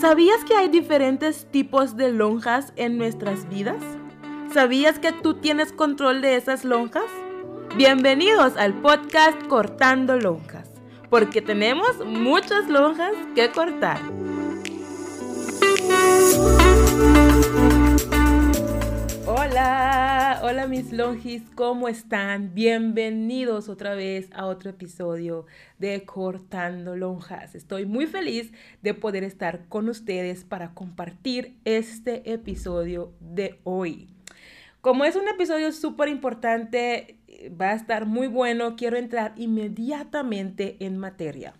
¿Sabías que hay diferentes tipos de lonjas en nuestras vidas? ¿Sabías que tú tienes control de esas lonjas? Bienvenidos al podcast Cortando Lonjas, porque tenemos muchas lonjas que cortar. Hola, hola mis longis, ¿cómo están? Bienvenidos otra vez a otro episodio de Cortando Lonjas. Estoy muy feliz de poder estar con ustedes para compartir este episodio de hoy. Como es un episodio súper importante, va a estar muy bueno, quiero entrar inmediatamente en materia.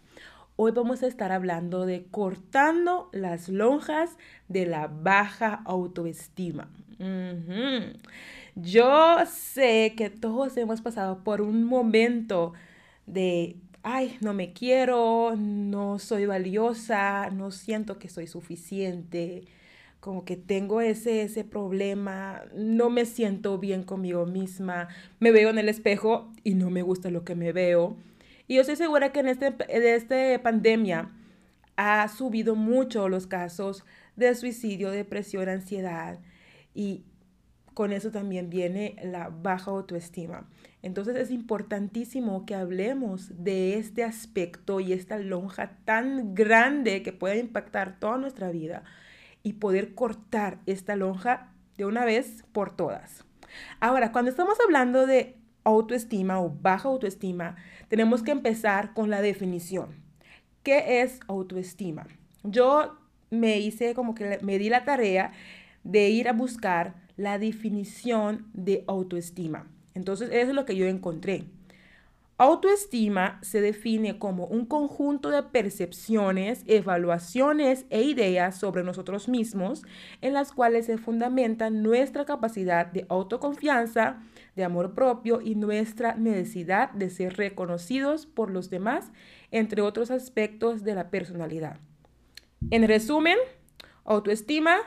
Hoy vamos a estar hablando de cortando las lonjas de la baja autoestima. Yo sé que todos hemos pasado por un momento de, ay, no me quiero, no soy valiosa, no siento que soy suficiente, como que tengo ese, ese problema, no me siento bien conmigo misma, me veo en el espejo y no me gusta lo que me veo. Y yo estoy segura que en este, esta pandemia ha subido mucho los casos de suicidio, depresión, ansiedad y con eso también viene la baja autoestima. Entonces es importantísimo que hablemos de este aspecto y esta lonja tan grande que puede impactar toda nuestra vida y poder cortar esta lonja de una vez por todas. Ahora, cuando estamos hablando de autoestima o baja autoestima, tenemos que empezar con la definición. ¿Qué es autoestima? Yo me hice como que me di la tarea de ir a buscar la definición de autoestima. Entonces, eso es lo que yo encontré. Autoestima se define como un conjunto de percepciones, evaluaciones e ideas sobre nosotros mismos en las cuales se fundamenta nuestra capacidad de autoconfianza, de amor propio y nuestra necesidad de ser reconocidos por los demás, entre otros aspectos de la personalidad. En resumen, autoestima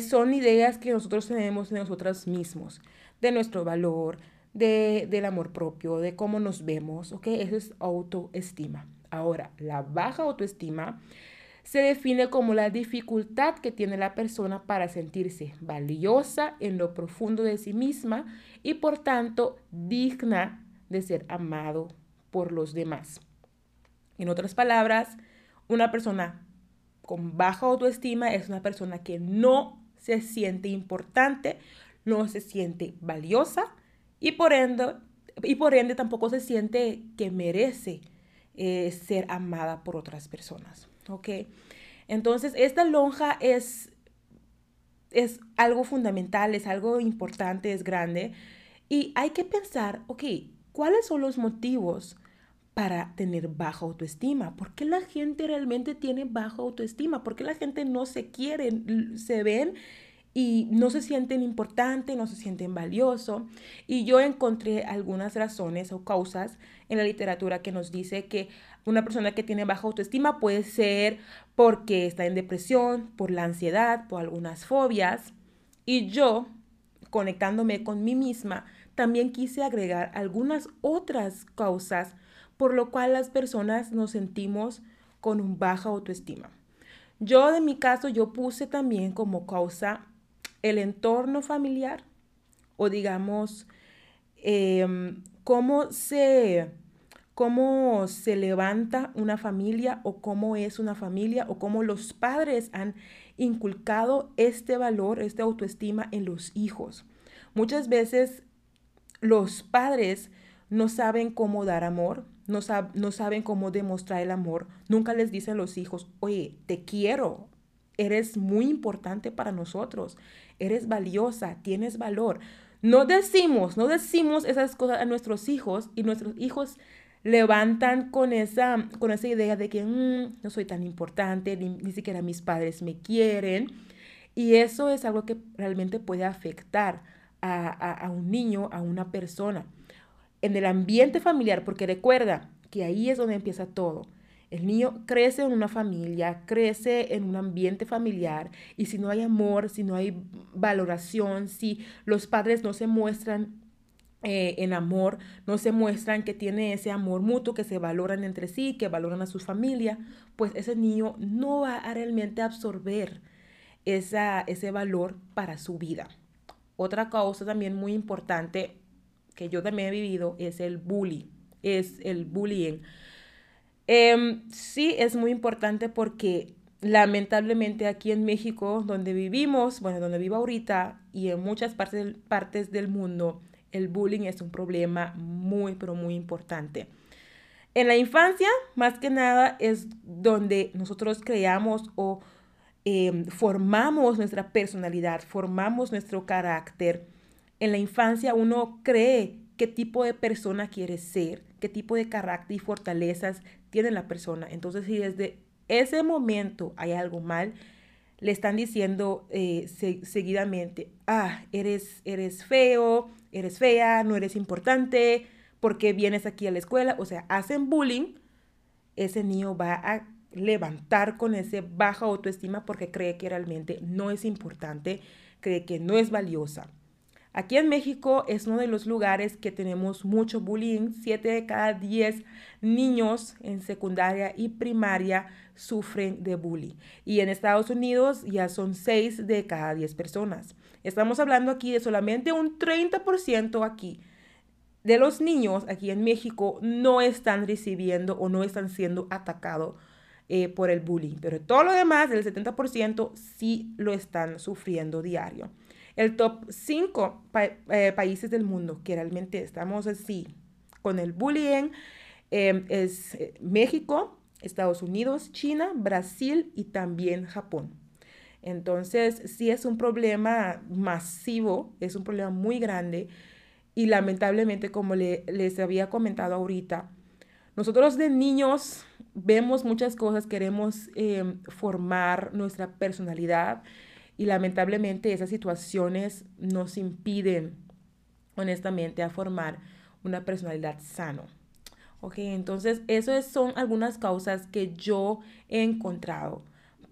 son ideas que nosotros tenemos de nosotros mismos, de nuestro valor, de, del amor propio, de cómo nos vemos, ¿ok? Eso es autoestima. Ahora, la baja autoestima se define como la dificultad que tiene la persona para sentirse valiosa en lo profundo de sí misma y por tanto digna de ser amado por los demás. En otras palabras, una persona con baja autoestima es una persona que no se siente importante, no se siente valiosa y por ende, y por ende tampoco se siente que merece eh, ser amada por otras personas. ¿ok? Entonces, esta lonja es, es algo fundamental, es algo importante, es grande. Y hay que pensar, ok, ¿cuáles son los motivos para tener baja autoestima. ¿Por qué la gente realmente tiene baja autoestima? ¿Por qué la gente no se quiere, se ven y no se sienten importantes, no se sienten valiosos? Y yo encontré algunas razones o causas en la literatura que nos dice que una persona que tiene baja autoestima puede ser porque está en depresión, por la ansiedad, por algunas fobias. Y yo, conectándome con mí misma, también quise agregar algunas otras causas por lo cual las personas nos sentimos con baja autoestima. Yo, de mi caso, yo puse también como causa el entorno familiar o digamos em, cómo se cómo se levanta una familia o cómo es una familia o cómo los padres han inculcado este valor, esta autoestima en los hijos. Muchas veces los padres no saben cómo dar amor, no, saben cómo demostrar el amor, nunca les dicen a los hijos, oye, te quiero, eres muy importante para nosotros, eres valiosa, tienes valor. No decimos, no decimos esas cosas a nuestros hijos y nuestros hijos levantan con esa, con esa idea de que mm, no soy tan importante, ni, siquiera mis padres me quieren. Y eso es algo que realmente puede afectar a un niño, a una persona en el ambiente familiar, porque recuerda que ahí es donde empieza todo. El niño crece en una familia, crece en un ambiente familiar y si no hay amor, si no hay valoración, si los padres no se muestran eh, en amor, no se muestran que tiene ese amor mutuo, que se valoran entre sí, que valoran a su familia, pues ese niño no va a realmente absorber esa, ese valor para su vida. Otra causa también muy importante que yo también he vivido es el bullying, es el bullying. Em, sí, es muy importante porque lamentablemente aquí en México, donde vivimos, bueno, donde vivo ahorita y en muchas partes, partes del mundo, el bullying es un problema muy, pero muy importante. En la infancia, más que nada, es donde nosotros creamos o em, formamos nuestra personalidad, formamos nuestro carácter. En la infancia uno cree qué tipo de persona quiere ser, qué tipo de carácter y fortalezas tiene la persona. Entonces, si desde ese momento hay algo mal, le están diciendo eh, seguidamente, ah, eres, eres feo, eres fea, no eres importante, ¿por qué vienes aquí a la escuela? O sea, hacen bullying, ese niño va a levantar con ese baja autoestima porque cree que realmente no es importante, cree que no es valiosa. Aquí en México es uno de los lugares que tenemos mucho bullying. Siete de cada diez niños en secundaria y primaria sufren de bullying. Y en Estados Unidos ya son seis de cada diez personas. Estamos hablando aquí de solamente un 30% aquí de los niños aquí en México no están recibiendo o no están siendo atacados eh, por el bullying. Pero todo lo demás, el 70%, sí lo están sufriendo diario. El top 5 eh, países del mundo que realmente estamos así con el bullying em, es eh, México, Estados Unidos, China, Brasil y también Japón. Entonces, sí es un problema masivo, es un problema muy grande y lamentablemente, como les había comentado ahorita, nosotros de niños vemos muchas cosas, queremos em, formar nuestra personalidad y lamentablemente esas situaciones nos impiden, honestamente, a formar una personalidad sano. Ok, entonces esas son algunas causas que yo he encontrado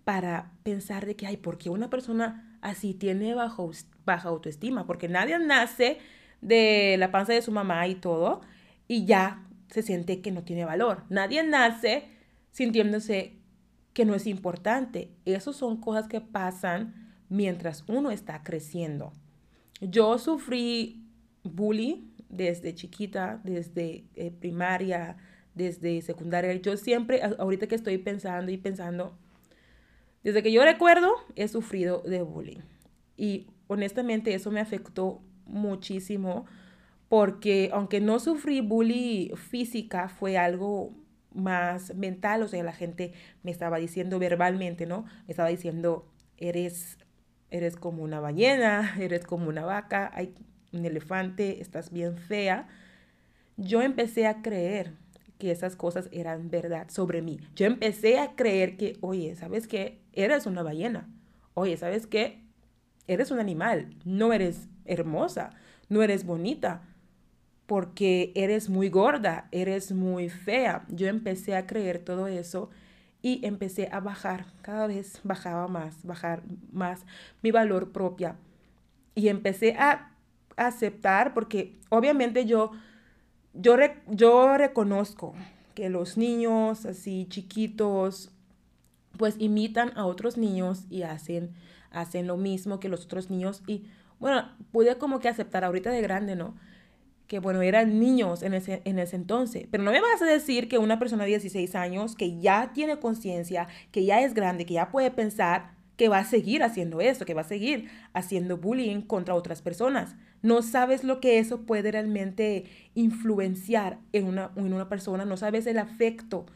para pensar de que, ay, ¿por qué una persona así tiene bajo, baja autoestima? Porque nadie nace de la panza de su mamá y todo y ya se siente que no tiene valor. Nadie nace sintiéndose que no es importante. Esas son cosas que pasan mientras uno está creciendo. Yo sufrí bullying desde chiquita, desde eh, primaria, desde secundaria. Yo siempre, ahorita que estoy pensando y pensando, desde que yo recuerdo, he sufrido de bullying. Y honestamente eso me afectó muchísimo porque aunque no sufrí bullying física, fue algo más mental, o sea, la gente me estaba diciendo verbalmente, ¿no? Me estaba diciendo, eres eres como una ballena, eres como una vaca, hay un elefante, estás bien fea. Yo empecé a creer que esas cosas eran verdad sobre mí. Yo empecé a creer que, oye, ¿sabes qué? Eres una ballena. Oye, ¿sabes qué? Eres un animal. No eres hermosa, no eres bonita, porque eres muy gorda, eres muy fea. Yo empecé a creer todo eso y empecé a bajar, cada vez bajaba más, bajar más mi valor propia. Y empecé a aceptar, porque obviamente yo, yo, yo reconozco que los niños así chiquitos, pues imitan a otros niños y hacen, hacen lo mismo que los otros niños. Y bueno, pude como que aceptar ahorita de grande, ¿no? Que bueno, eran niños en ese, en ese entonces. Pero no me vas a decir que una persona de 16 años, que ya tiene conciencia, que ya es grande, que ya puede pensar, que va a seguir haciendo eso, que va a seguir haciendo bullying contra otras personas. No sabes lo que eso puede realmente influenciar en una, en una persona, no sabes el afecto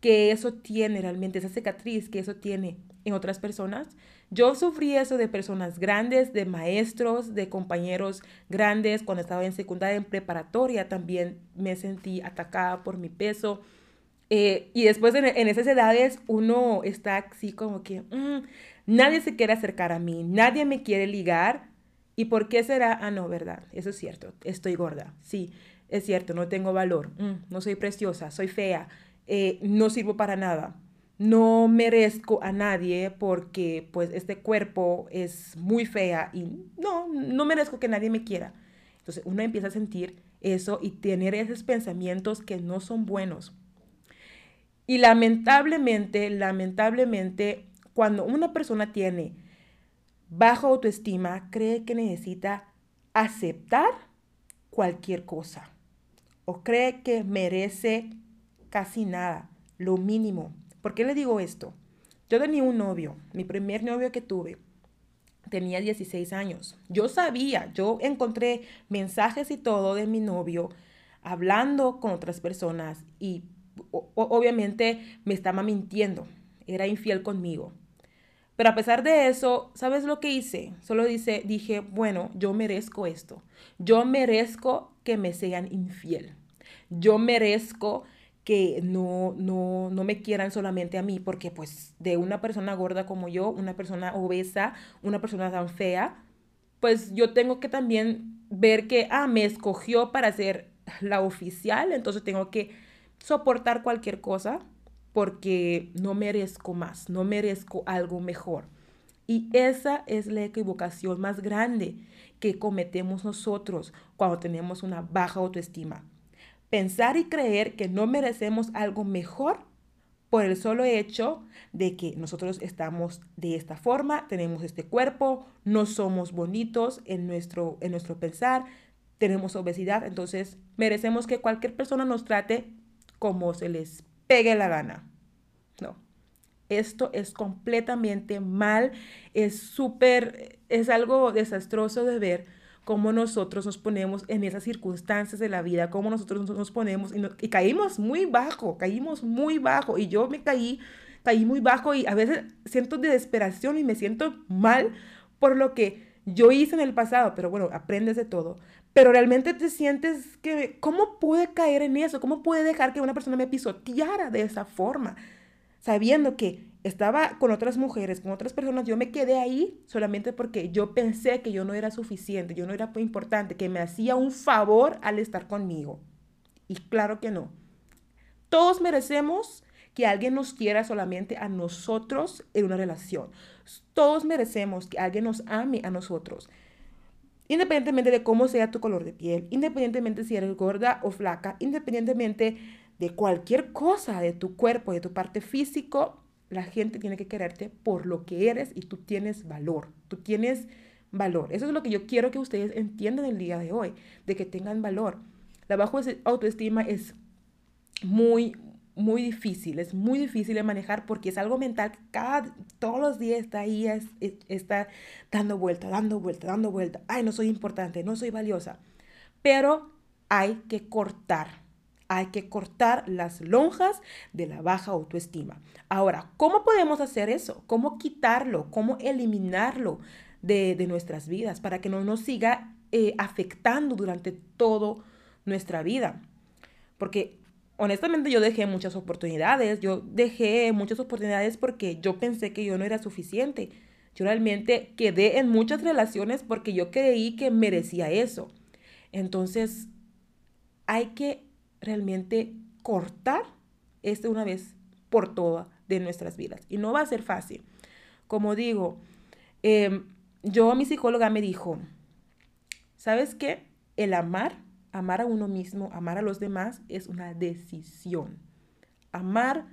que eso tiene realmente, esa cicatriz que eso tiene en otras personas. Yo sufrí eso de personas grandes, de maestros, de compañeros grandes. Cuando estaba en secundaria, en preparatoria, también me sentí atacada por mi peso. Eh, y después en, esas edades uno está así como que mm, nadie se quiere acercar a mí, nadie me quiere ligar. ¿Y por qué será? Ah, no, verdad, eso es cierto, estoy gorda, sí, es cierto, no tengo valor, mm, no soy preciosa, soy fea, eh, no sirvo para nada no merezco a nadie porque pues este cuerpo es muy fea y no, no merezco que nadie me quiera. Entonces uno empieza a sentir eso y tener esos pensamientos que no son buenos. Y lamentablemente, lamentablemente, cuando una persona tiene baja autoestima, cree que necesita aceptar cualquier cosa o cree que merece casi nada, lo mínimo. ¿Por qué le digo esto? Yo tenía un novio, mi primer novio que tuve, tenía 16 años. Yo sabía, yo encontré mensajes y todo de mi novio hablando con otras personas y obviamente me estaba mintiendo, era infiel conmigo. Pero a pesar de eso, ¿sabes lo que hice? Solo dice, dije, bueno, yo merezco esto. Yo merezco que me sean infiel. Yo merezco que no, no, no me quieran solamente a mí, porque pues de una persona gorda como yo, una persona obesa, una persona tan fea, pues yo tengo que también ver que, ah, me escogió para ser la oficial, entonces tengo que soportar cualquier cosa porque no merezco más, no merezco algo mejor. Y esa es la equivocación más grande que cometemos nosotros cuando tenemos una baja autoestima pensar y creer que no merecemos algo mejor por el solo hecho de que nosotros estamos de esta forma, tenemos este cuerpo, no somos bonitos en nuestro, en nuestro pensar, tenemos obesidad, entonces merecemos que cualquier persona nos trate como se les pegue la gana. No, esto es completamente mal, es súper, es algo desastroso de ver cómo nosotros nos ponemos en esas circunstancias de la vida, cómo nosotros nos ponemos y, caímos muy bajo, caímos muy bajo y yo me caí, caí muy bajo y a veces siento desesperación y me siento mal por lo que yo hice en el pasado, pero bueno, aprendes de todo. Pero realmente te sientes que, ¿cómo pude caer en eso? ¿Cómo pude dejar que una persona me pisoteara de esa forma? Sabiendo que estaba con otras mujeres, con otras personas, yo me quedé ahí solamente porque yo pensé que yo no era suficiente, yo no era importante, que me hacía un favor al estar conmigo. Y claro que no. Todos merecemos que alguien nos quiera solamente a nosotros en una relación. Todos merecemos que alguien nos ame a nosotros. Independientemente de cómo sea tu color de piel, independientemente si eres gorda o flaca, independientemente de cualquier cosa de tu cuerpo, de tu parte físico, la gente tiene que quererte por lo que eres y tú tienes valor. Tú tienes valor. Eso es lo que yo quiero que ustedes entiendan el día de hoy, de que tengan valor. La baja autoestima es muy, muy difícil, es muy difícil de manejar porque es algo mental cada, todos los días está ahí, está dando vuelta, dando vuelta, dando vuelta. Ay, no soy importante, no soy valiosa. Pero hay que cortar hay que cortar las lonjas de la baja autoestima. Ahora, ¿cómo podemos hacer eso? ¿Cómo quitarlo? ¿Cómo eliminarlo de, nuestras vidas para que no nos siga eh, afectando durante toda nuestra vida? Porque honestamente yo dejé muchas oportunidades, yo dejé muchas oportunidades porque yo pensé que yo no era suficiente. Yo realmente quedé en muchas relaciones porque yo creí que merecía eso. Entonces, hay que realmente cortar este una vez por todas de nuestras vidas. Y no va a ser fácil. Como digo, eh, yo, mi psicóloga me dijo, ¿sabes qué? El amar, amar a uno mismo, amar a los demás, es una decisión. Amar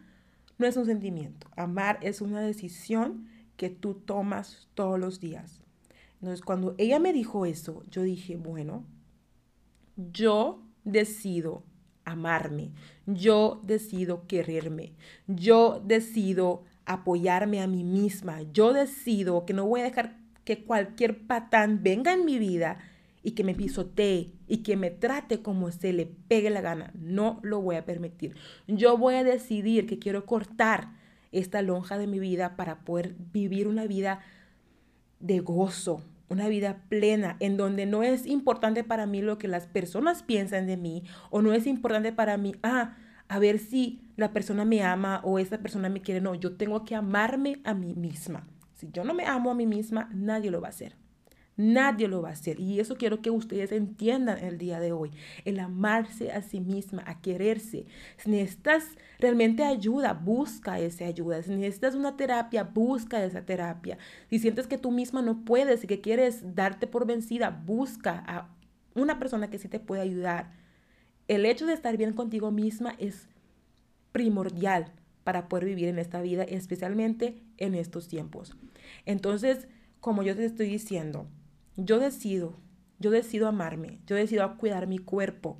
no es un sentimiento, amar es una decisión que tú tomas todos los días. Entonces, cuando ella me dijo eso, yo dije, bueno, yo decido amarme, yo decido quererme, yo decido apoyarme a mí misma, yo decido que no voy a dejar que cualquier patán venga en mi vida y que me pisotee y que me trate como se le pegue la gana. No lo voy a permitir. Yo voy a decidir que quiero cortar esta lonja de mi vida para poder vivir una vida de gozo, una vida plena en donde no es importante para mí lo que las personas piensan de mí o no es importante para mí, ah, a ver si la persona me ama o esa persona me quiere. No, yo tengo que amarme a mí misma. Si yo no me amo a mí misma, nadie lo va a hacer. Nadie lo va a hacer. Y eso quiero que ustedes entiendan el día de hoy. El amarse a sí misma, a quererse. Si necesitas realmente ayuda, busca esa ayuda. Si necesitas una terapia, busca esa terapia. Si sientes que tú misma no puedes y que quieres darte por vencida, busca a una persona que sí te puede ayudar. El hecho de estar bien contigo misma es primordial para poder vivir en esta vida, especialmente en estos tiempos. Entonces, como yo te estoy diciendo, yo decido, yo decido amarme, yo decido cuidar mi cuerpo.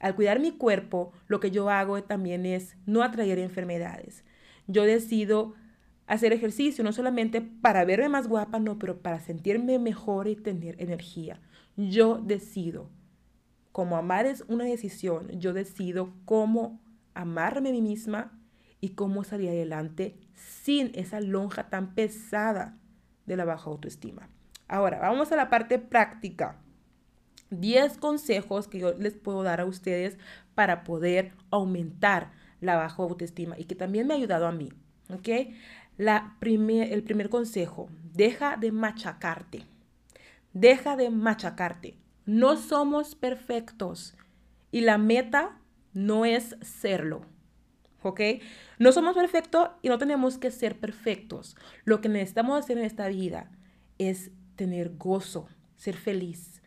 Al cuidar mi cuerpo, lo que yo hago también es no atraer enfermedades. Yo decido hacer ejercicio, no solamente para verme más guapa, no, pero para sentirme mejor y tener energía. Yo decido. Como amar es una decisión, yo decido cómo amarme a mí misma y cómo salir adelante sin esa lonja tan pesada de la baja autoestima. Ahora, vamos a la parte práctica. 10 consejos que yo les puedo dar a ustedes para poder aumentar la baja autoestima y que también me ha ayudado a mí. ¿Ok? La el primer consejo, deja de machacarte. Deja de machacarte. No somos perfectos y la meta no es serlo. ¿Ok? No somos perfectos y no tenemos que ser perfectos. Lo que necesitamos hacer en esta vida es tener gozo, ser feliz.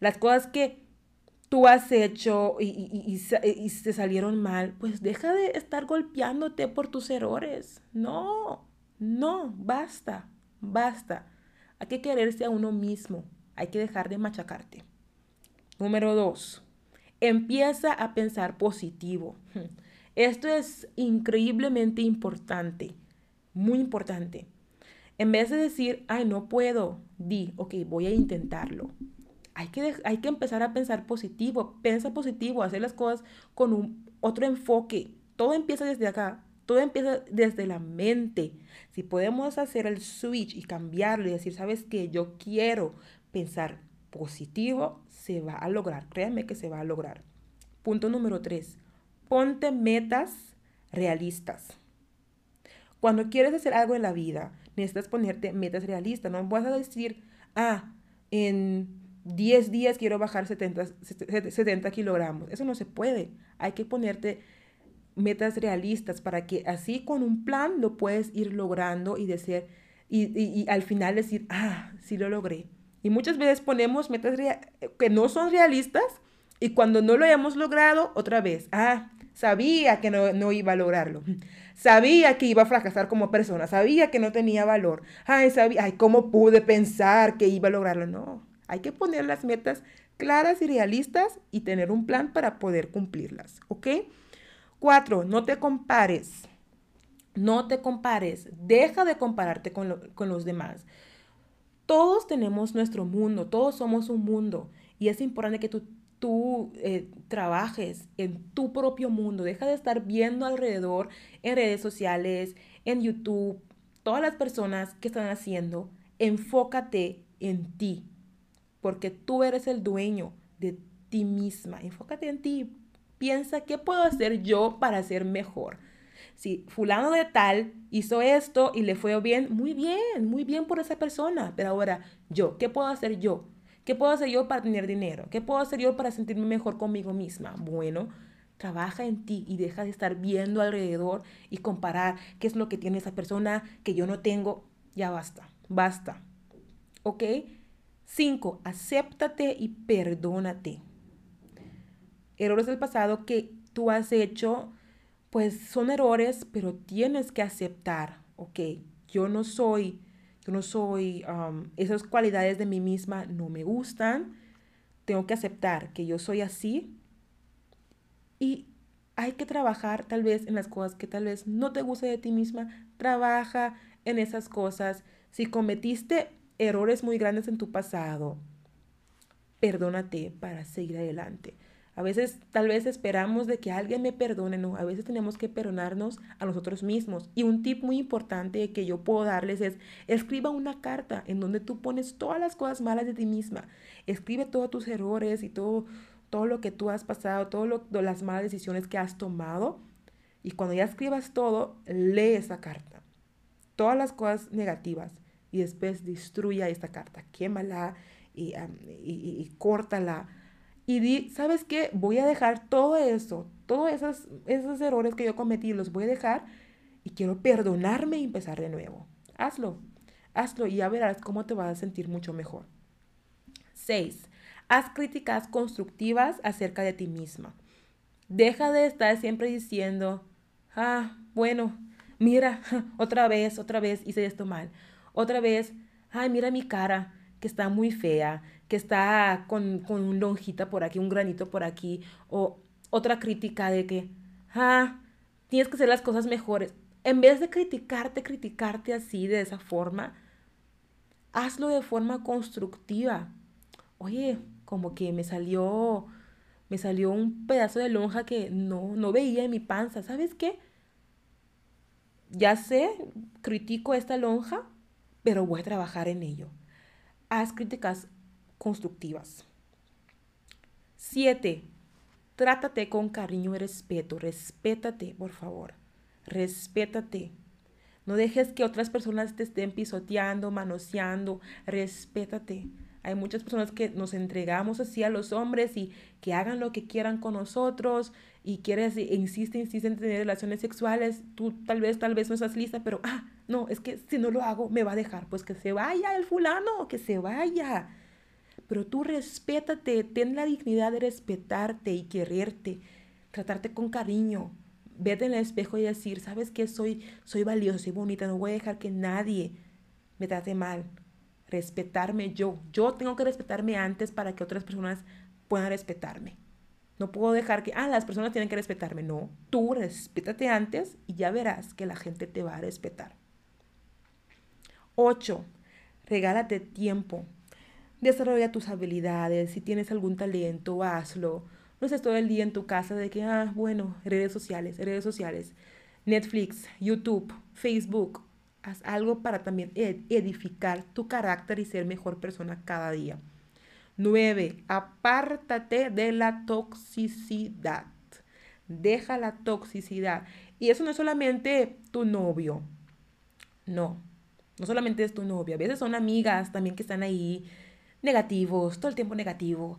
Las cosas que tú has hecho y, y, y, se salieron mal, pues deja de estar golpeándote por tus errores. No, no, basta, basta. Hay que quererse a uno mismo. Hay que dejar de machacarte. Número dos, empieza a pensar positivo. Esto es increíblemente importante, muy importante. En vez de decir, ay, no puedo, di, ok, voy a intentarlo hay que, hay que empezar a pensar positivo, piensa positivo, hacer las cosas con un, otro enfoque. Todo empieza desde acá, todo empieza desde la mente. Si podemos hacer el switch y cambiarlo y decir, sabes que yo quiero pensar positivo, se va a lograr. Créanme que se va a lograr. Punto número tres, ponte metas realistas. Cuando quieres hacer algo en la vida, necesitas ponerte metas realistas. No vas a decir, ah, en 10 días quiero bajar 70, 70 kilogramos. Eso no se puede. Hay que ponerte metas realistas para que así con un plan lo puedes ir logrando y, decir, y, y, al final decir, ah, sí lo logré. Y muchas veces ponemos metas que no son realistas y cuando no lo hayamos logrado, otra vez, ah, sabía que no, no, iba a lograrlo. Sabía que iba a fracasar como persona, sabía que no tenía valor. Ay, sabía, ay, ¿cómo pude pensar que iba a lograrlo? No, hay que poner las metas claras y realistas y tener un plan para poder cumplirlas, ¿ok? Cuatro, no te compares. No te compares. Deja de compararte con, los demás. Todos tenemos nuestro mundo, todos somos un mundo y es importante que tú, eh, trabajes en tu propio mundo. Deja de estar viendo alrededor en redes sociales, en YouTube, todas las personas que están haciendo. Enfócate en ti, porque tú eres el dueño de ti misma. Enfócate en ti. Piensa, ¿qué puedo hacer yo para ser mejor? Si fulano de tal hizo esto y le fue bien, muy bien, muy bien por esa persona. Pero ahora, yo, ¿qué puedo hacer yo? ¿Qué puedo hacer yo para tener dinero? ¿Qué puedo hacer yo para sentirme mejor conmigo misma? Bueno, trabaja en ti y deja de estar viendo alrededor y comparar qué es lo que tiene esa persona que yo no tengo. Ya basta, basta. ¿Ok? Cinco, acéptate y perdónate. Errores del pasado que tú has hecho, pues son errores, pero tienes que aceptar, ok, yo no soy, yo no soy, um, esas cualidades de mí misma no me gustan, tengo que aceptar que yo soy así y hay que trabajar tal vez en las cosas que tal vez no te guste de ti misma, trabaja en esas cosas. Si cometiste errores muy grandes en tu pasado, perdónate para seguir adelante. A veces tal vez esperamos de que alguien me perdone, no, a veces tenemos que perdonarnos a nosotros mismos. Y un tip muy importante que yo puedo darles es, escriba una carta en donde tú pones todas las cosas malas de ti misma. Escribe todos tus errores y todo, todo lo que tú has pasado, todas las malas decisiones que has tomado. Y cuando ya escribas todo, lee esa carta. Todas las cosas negativas y después destruya esta carta, quémala y, y, córtala. Y di, ¿sabes qué? Voy a dejar todo eso, todos esos, esos errores que yo cometí, los voy a dejar y quiero perdonarme y empezar de nuevo. Hazlo, hazlo y ya verás cómo te vas a sentir mucho mejor. Seis, Haz críticas constructivas acerca de ti misma. Deja de estar siempre diciendo, ah, bueno, mira, otra vez, otra vez hice esto mal. Otra vez, ay, mira mi cara, que está muy fea, que está con, con un lonjita por aquí, un granito por aquí. O otra crítica de que, ah, tienes que hacer las cosas mejores. En vez de criticarte, criticarte así, de esa forma, hazlo de forma constructiva. Oye, como que me salió, me salió un pedazo de lonja que no, no veía en mi panza. ¿Sabes qué? Ya sé, critico esta lonja, pero voy a trabajar en ello. Haz críticas constructivas. Siete, trátate con cariño y respeto. Respétate, por favor. Respétate. No dejes que otras personas te estén pisoteando, manoseando. Respétate. Hay muchas personas que nos entregamos así a los hombres y que hagan lo que quieran con nosotros y quieres, insiste, insiste en tener relaciones sexuales. Tú tal vez, tal vez no estás lista, pero, ah, no, es que si no lo hago, me va a dejar. Pues que se vaya el fulano, que se vaya. Pero tú respétate, ten la dignidad de respetarte y quererte, tratarte con cariño vete en el espejo y decir, ¿sabes qué? Soy, soy valiosa, soy bonita, no voy a dejar que nadie me trate mal. Respetarme yo. Yo tengo que respetarme antes para que otras personas puedan respetarme. No puedo dejar que, ah, las personas tienen que respetarme. No, tú respétate antes y ya verás que la gente te va a respetar. 8. Regálate tiempo. Desarrolla tus habilidades. Si tienes algún talento, hazlo no estés todo el día en tu casa de que, ah, bueno, redes sociales, redes sociales, Netflix, YouTube, Facebook. Haz algo para también edificar tu carácter y ser mejor persona cada día. 9. Apártate de la toxicidad. Deja la toxicidad. Y eso no es solamente tu novio. No, no solamente es tu novio. A veces son amigas también que están ahí negativos, todo el tiempo negativo.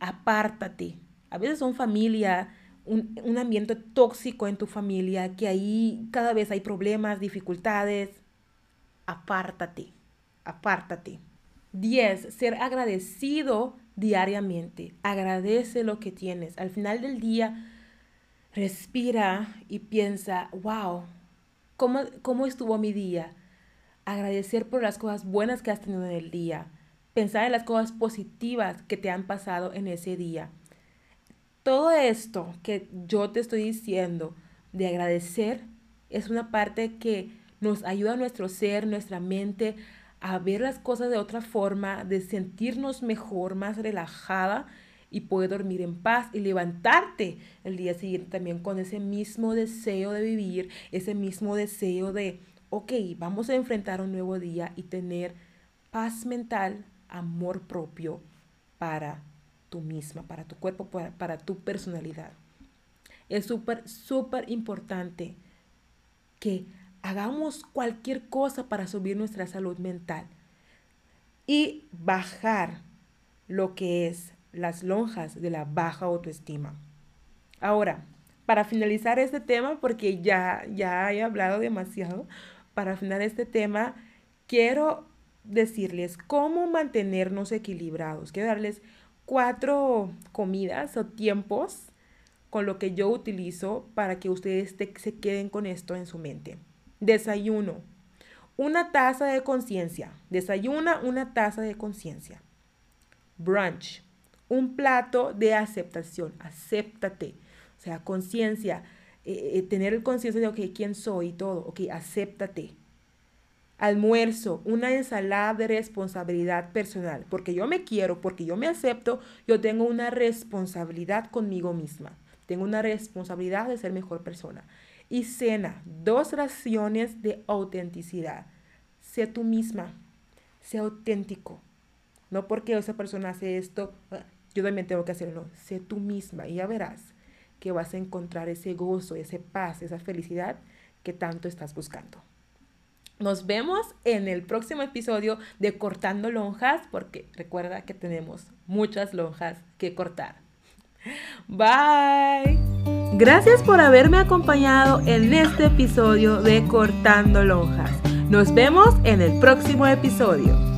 Apártate. A veces son familia, un, un, ambiente tóxico en tu familia, que ahí cada vez hay problemas, dificultades. Apártate, apártate. 10. Ser agradecido diariamente. Agradece lo que tienes. Al final del día, respira y piensa, wow, ¿cómo, cómo estuvo mi día? Agradecer por las cosas buenas que has tenido en el día pensar en las cosas positivas que te han pasado en ese día. Todo esto que yo te estoy diciendo de agradecer es una parte que nos ayuda a nuestro ser, nuestra mente, a ver las cosas de otra forma, de sentirnos mejor, más relajada y poder dormir en paz y levantarte el día siguiente también con ese mismo deseo de vivir, ese mismo deseo de, ok, vamos a enfrentar un nuevo día y tener paz mental, amor propio para tú misma, para tu cuerpo, para, tu personalidad. Es súper, súper importante que hagamos cualquier cosa para subir nuestra salud mental y bajar lo que es las lonjas de la baja autoestima. Ahora, para finalizar este tema, porque ya, ya he hablado demasiado, para finalizar este tema, quiero decirles cómo mantenernos equilibrados. Quiero darles cuatro comidas o tiempos con lo que yo utilizo para que ustedes se queden con esto en su mente. Desayuno. Una taza de conciencia. Desayuna una taza de conciencia. Brunch. Un plato de aceptación. Acéptate. O sea, conciencia. Eh, eh, tener conciencia de, ok, quién soy y todo. Ok, acéptate almuerzo, una ensalada de responsabilidad personal, porque yo me quiero, porque yo me acepto, yo tengo una responsabilidad conmigo misma, tengo una responsabilidad de ser mejor persona. Y cena, dos raciones de autenticidad. Sé tú misma, sé auténtico. No porque esa persona hace esto, ah, yo también tengo que hacerlo. Sé tú misma y ya verás que vas a encontrar ese gozo, ese paz, esa felicidad que tanto estás buscando. Nos vemos en el próximo episodio de Cortando Lonjas, porque recuerda que tenemos muchas lonjas que cortar. Bye. Gracias por haberme acompañado en este episodio de Cortando Lonjas. Nos vemos en el próximo episodio.